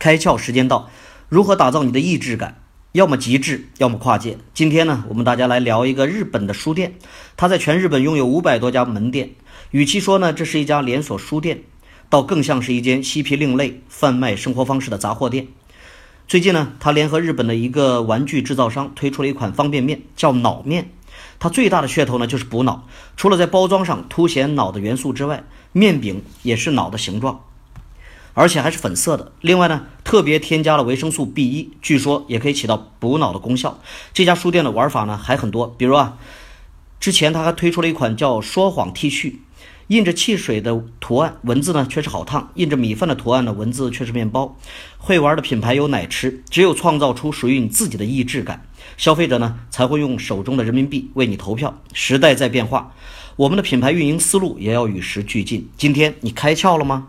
开窍时间到，如何打造你的意志感？要么极致，要么跨界。今天呢，我们大家来聊一个日本的书店，它在全日本拥有五百多家门店。与其说呢，这是一家连锁书店，倒更像是一间嬉皮另类、贩卖生活方式的杂货店。最近呢，它联合日本的一个玩具制造商推出了一款方便面，叫脑面。它最大的噱头呢，就是补脑。除了在包装上凸显脑的元素之外，面饼也是脑的形状。而且还是粉色的。另外呢，特别添加了维生素 B 一，据说也可以起到补脑的功效。这家书店的玩法呢还很多，比如啊，之前他还推出了一款叫“说谎 T 恤”，印着汽水的图案，文字呢却是好烫；印着米饭的图案呢，文字却是面包。会玩的品牌有奶吃，只有创造出属于你自己的意志感，消费者呢才会用手中的人民币为你投票。时代在变化，我们的品牌运营思路也要与时俱进。今天你开窍了吗？